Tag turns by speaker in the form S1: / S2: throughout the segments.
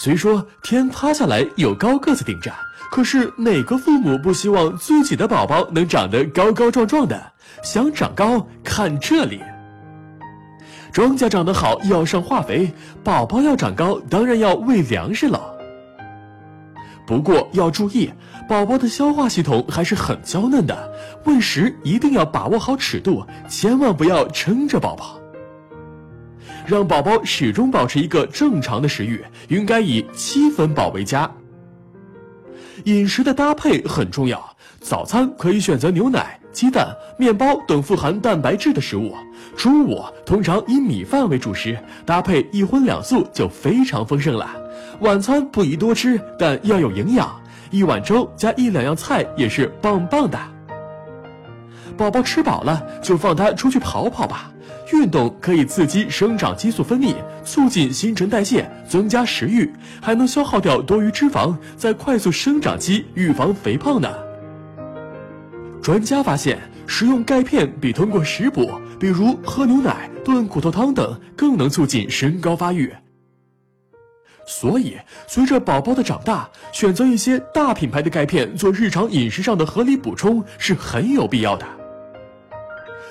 S1: 虽说天塌下来有高个子顶着，可是哪个父母不希望自己的宝宝能长得高高壮壮的？想长高，看这里。庄稼长得好要上化肥，宝宝要长高当然要喂粮食了。不过要注意，宝宝的消化系统还是很娇嫩的，喂食一定要把握好尺度，千万不要撑着宝宝。让宝宝始终保持一个正常的食欲，应该以七分饱为佳。饮食的搭配很重要，早餐可以选择牛奶。鸡蛋、面包等富含蛋白质的食物，中午通常以米饭为主食，搭配一荤两素就非常丰盛了。晚餐不宜多吃，但要有营养，一碗粥加一两样菜也是棒棒的。宝宝吃饱了就放他出去跑跑吧，运动可以刺激生长激素分泌，促进新陈代谢，增加食欲，还能消耗掉多余脂肪，在快速生长期预防肥胖呢。专家发现，食用钙片比通过食补，比如喝牛奶、炖骨头汤等，更能促进身高发育。所以，随着宝宝的长大，选择一些大品牌的钙片做日常饮食上的合理补充是很有必要的。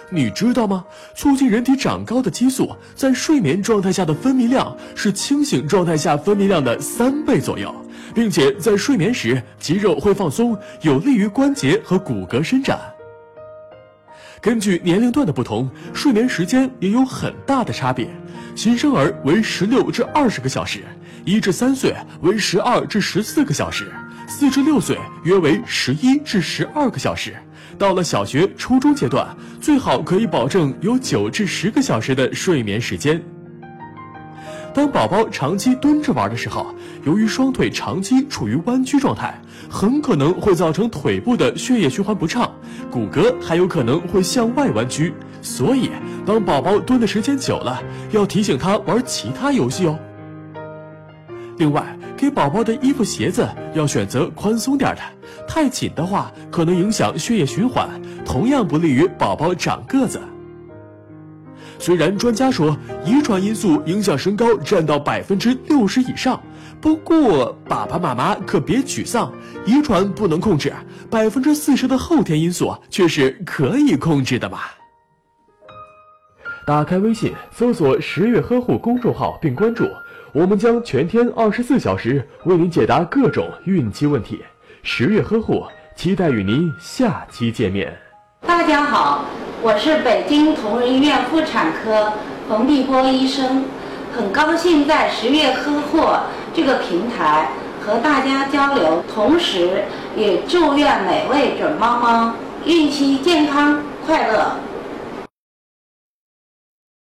S1: 你知道吗？促进人体长高的激素，在睡眠状态下的分泌量是清醒状态下分泌量的三倍左右。并且在睡眠时，肌肉会放松，有利于关节和骨骼伸展。根据年龄段的不同，睡眠时间也有很大的差别。新生儿为十六至二十个小时，一至三岁为十二至十四个小时，四至六岁约为十一至十二个小时。到了小学、初中阶段，最好可以保证有九至十个小时的睡眠时间。当宝宝长期蹲着玩的时候，由于双腿长期处于弯曲状态，很可能会造成腿部的血液循环不畅，骨骼还有可能会向外弯曲。所以，当宝宝蹲的时间久了，要提醒他玩其他游戏哦。另外，给宝宝的衣服、鞋子要选择宽松点的，太紧的话可能影响血液循环，同样不利于宝宝长个子。虽然专家说遗传因素影响身高占到百分之六十以上，不过爸爸妈妈可别沮丧，遗传不能控制，百分之四十的后天因素却是可以控制的嘛。打开微信，搜索“十月呵护”公众号并关注，我们将全天二十四小时为您解答各种孕期问题。十月呵护，期待与您下期见面。
S2: 大家好。我是北京同仁医院妇产科冯碧波医生，很高兴在十月呵护这个平台和大家交流，同时也祝愿每位准妈妈孕期健康快乐。